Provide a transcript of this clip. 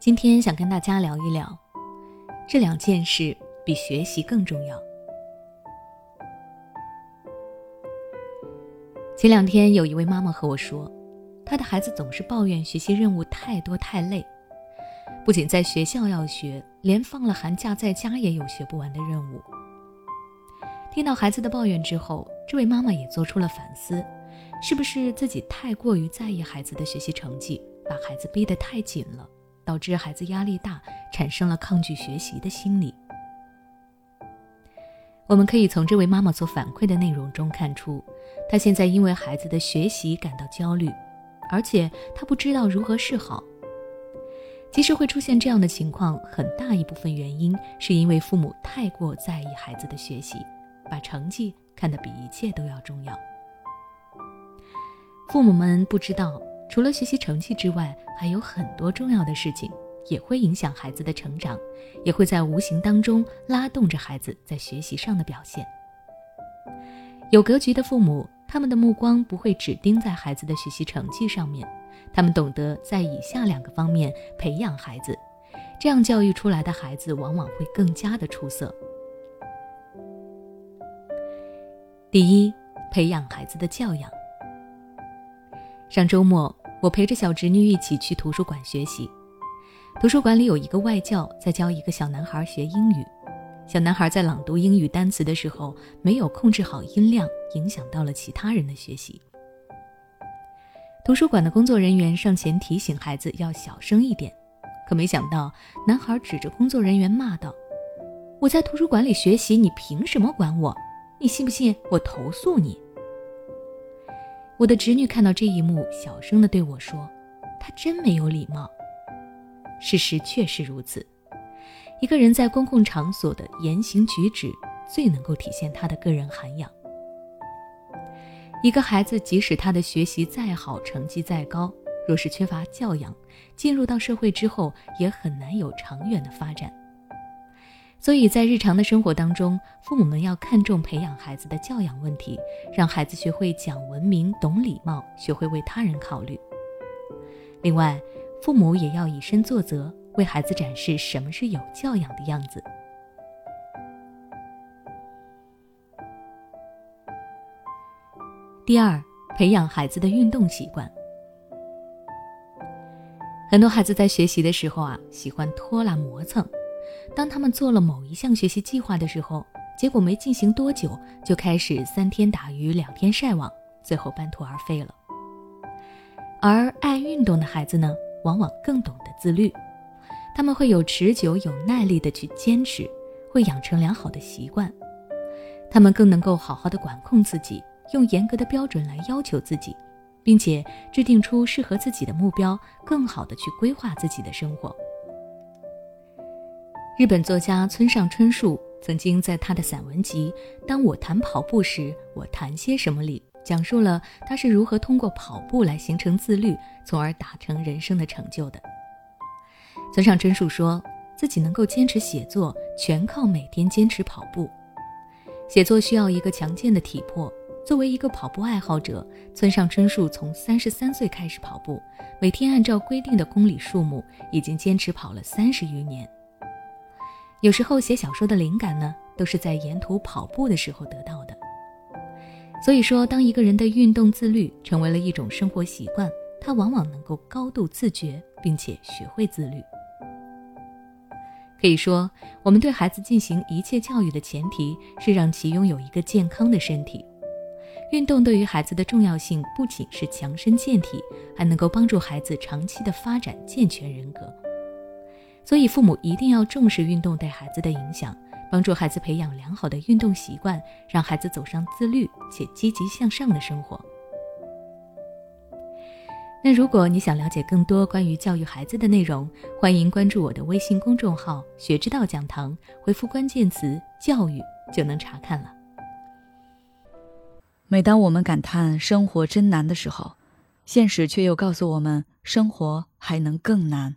今天想跟大家聊一聊，这两件事比学习更重要。前两天有一位妈妈和我说，她的孩子总是抱怨学习任务太多太累，不仅在学校要学，连放了寒假在家也有学不完的任务。听到孩子的抱怨之后，这位妈妈也做出了反思，是不是自己太过于在意孩子的学习成绩，把孩子逼得太紧了，导致孩子压力大，产生了抗拒学习的心理？我们可以从这位妈妈所反馈的内容中看出，她现在因为孩子的学习感到焦虑，而且她不知道如何是好。其实会出现这样的情况，很大一部分原因是因为父母太过在意孩子的学习。把成绩看得比一切都要重要。父母们不知道，除了学习成绩之外，还有很多重要的事情也会影响孩子的成长，也会在无形当中拉动着孩子在学习上的表现。有格局的父母，他们的目光不会只盯在孩子的学习成绩上面，他们懂得在以下两个方面培养孩子，这样教育出来的孩子往往会更加的出色。第一，培养孩子的教养。上周末，我陪着小侄女一起去图书馆学习。图书馆里有一个外教在教一个小男孩学英语。小男孩在朗读英语单词的时候没有控制好音量，影响到了其他人的学习。图书馆的工作人员上前提醒孩子要小声一点，可没想到男孩指着工作人员骂道：“我在图书馆里学习，你凭什么管我？”你信不信我投诉你？我的侄女看到这一幕，小声的对我说：“他真没有礼貌。”事实确实如此。一个人在公共场所的言行举止，最能够体现他的个人涵养。一个孩子，即使他的学习再好，成绩再高，若是缺乏教养，进入到社会之后，也很难有长远的发展。所以在日常的生活当中，父母们要看重培养孩子的教养问题，让孩子学会讲文明、懂礼貌，学会为他人考虑。另外，父母也要以身作则，为孩子展示什么是有教养的样子。第二，培养孩子的运动习惯。很多孩子在学习的时候啊，喜欢拖拉磨蹭。当他们做了某一项学习计划的时候，结果没进行多久，就开始三天打鱼两天晒网，最后半途而废了。而爱运动的孩子呢，往往更懂得自律，他们会有持久、有耐力的去坚持，会养成良好的习惯，他们更能够好好的管控自己，用严格的标准来要求自己，并且制定出适合自己的目标，更好的去规划自己的生活。日本作家村上春树曾经在他的散文集《当我谈跑步时，我谈些什么》里，讲述了他是如何通过跑步来形成自律，从而达成人生的成就的。村上春树说自己能够坚持写作，全靠每天坚持跑步。写作需要一个强健的体魄，作为一个跑步爱好者，村上春树从三十三岁开始跑步，每天按照规定的公里数目，已经坚持跑了三十余年。有时候写小说的灵感呢，都是在沿途跑步的时候得到的。所以说，当一个人的运动自律成为了一种生活习惯，他往往能够高度自觉，并且学会自律。可以说，我们对孩子进行一切教育的前提是让其拥有一个健康的身体。运动对于孩子的重要性不仅是强身健体，还能够帮助孩子长期的发展健全人格。所以，父母一定要重视运动对孩子的影响，帮助孩子培养良好的运动习惯，让孩子走上自律且积极向上的生活。那如果你想了解更多关于教育孩子的内容，欢迎关注我的微信公众号“学之道讲堂”，回复关键词“教育”就能查看了。每当我们感叹生活真难的时候，现实却又告诉我们，生活还能更难。